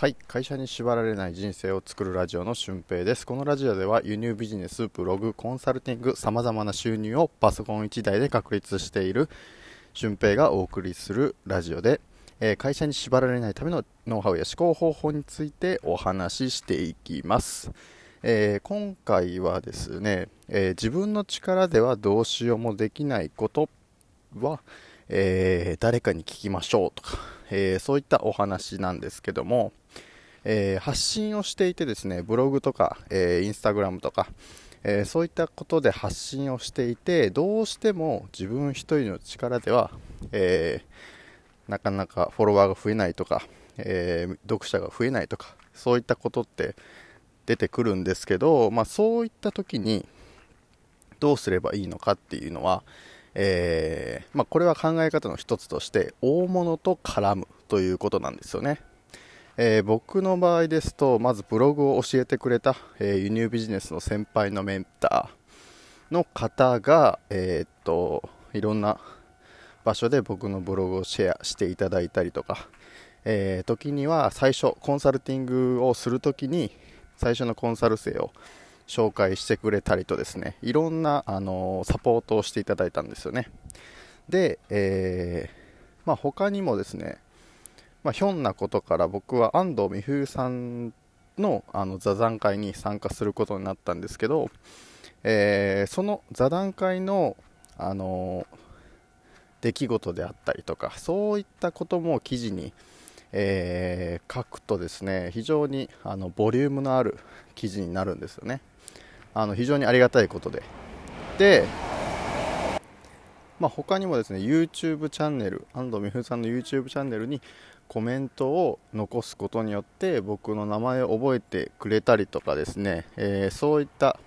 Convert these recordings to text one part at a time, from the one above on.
はい会社に縛られない人生を作るラジオの俊平です。このラジオでは輸入ビジネスブログコンサルティングさまざまな収入をパソコン1台で確立している俊平がお送りするラジオで、えー、会社に縛られないためのノウハウや思考方法についてお話ししていきます、えー、今回はですね、えー、自分の力ではどうしようもできないことは、え誰かに聞きましょうとか、えそういったお話なんですけども、えー、発信をしていてですねブログとか、えー、インスタグラムとか、え、そういったことで発信をしていてどうしても自分一人の力では、えなかなかフォロワーが増えないとか、え読者が増えないとかそういったことって出てくるんですけど、まあ、そういった時にどうすればいいのかっていうのは、えまあ、これは考え方の一つとして大物と絡むということなんですよね。えー、僕の場合ですとまずブログを教えてくれた、えー、輸入ビジネスの先輩のメンターの方が、えー、っといろんな場所で僕のブログをシェアしていただいたりとか、え時には最初コンサルティングをするときに最初のコンサル生を紹介してくれたりとですねいろんな、あのサポートをしていただいたんですよね。で、えまあ、他にもですねまあ、ひょんなことから僕は安藤美冬さんのあの座談会に参加することになったんですけど、えー、その座談会の、あの出来事であったりとかそういったことも記事に、えー、書くとですね非常にあのボリュームのある記事になるんですよね。あの非常にありがたいことで。でまあ、他にもですね YouTube チャンネル安藤美冬さんの YouTube チャンネルにコメントを残すことによって僕の名前を覚えてくれたりとかですね、えー、そういった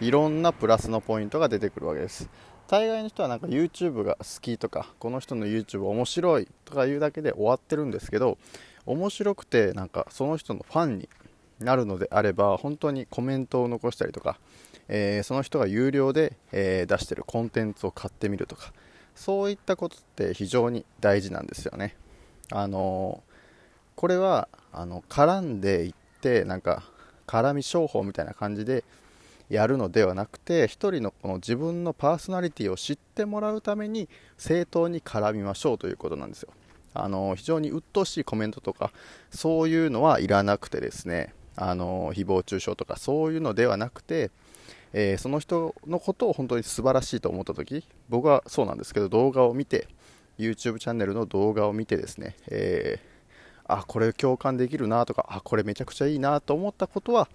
いろんなプラスのポイントが出てくるわけです。大概の人はなんか YouTube が好きとかこの人の YouTube 面白いとか言うだけで終わってるんですけど面白くてなんかその人のファンになるのであれば本当にコメントを残したりとか、えー、その人が有料で、えー、出してるコンテンツを買ってみるとかそういったことって非常に大事なんですよね。あのこれはあの絡んでいってなんか絡み商法みたいな感じでやるのではなくて1人のこの自分のパーソナリティを知ってもらうために正当に絡みましょうということなんですよ。あの非常に鬱陶しいコメントとかそういうのはいらなくてですね。あの誹謗中傷とかそういうのではなくて、えー、その人のことを本当に素晴らしいと思った時僕はそうなんですけど動画を見て YouTube チャンネルの動画を見てですね、えー、あ、これ共感できるなとか、あ、これめちゃくちゃいいなと思ったことは、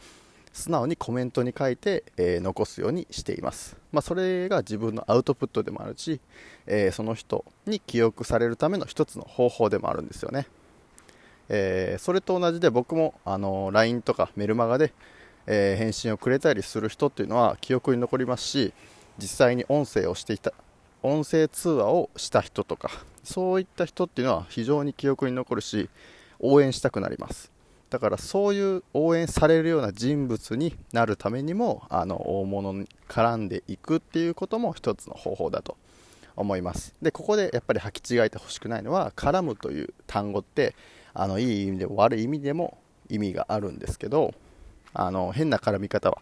素直にコメントに書いて、えー、残すようにしています。まあ、それが自分のアウトプットでもあるし、えー、その人に記憶されるための一つの方法でもあるんですよね。えー、それと同じで僕も、あの LINE とかメルマガで、え返信をくれたりする人っていうのは記憶に残りますし実際に音声をしていた音声通話をした人とかそういった人っていうのは非常に記憶に残るし応援したくなります。だからそういう応援されるような人物になるためにもあの大物に絡んでいくっていうことも一つの方法だと思います。でここでやっぱり履き違えてほしくないのは絡むという単語ってあのいい意味でも悪い意味でも意味があるんですけどあの変な絡み方は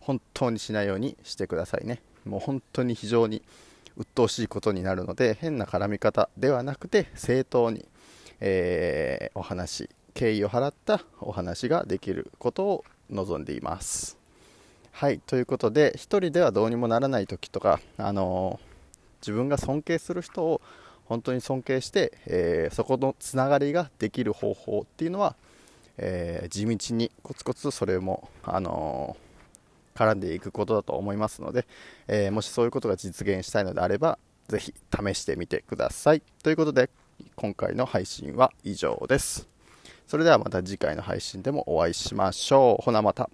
本当にしないようにしてくださいね。もう本当に非常に鬱陶しいことになるので変な絡み方ではなくて正当に、えー、お話敬意を払ったお話ができることを望んでいます。はいということで1人ではどうにもならない時とか、あの、自分が尊敬する人を本当に尊敬して、えー、そこのつながりができる方法っていうのは、えー、地道にコツコツそれも、あの絡んでいくことだと思いますので、え、もしそういうことが実現したいのであれば、ぜひ試してみてください。ということで、今回の配信は以上です。それではまた次回の配信でもお会いしましょう。ほなまた。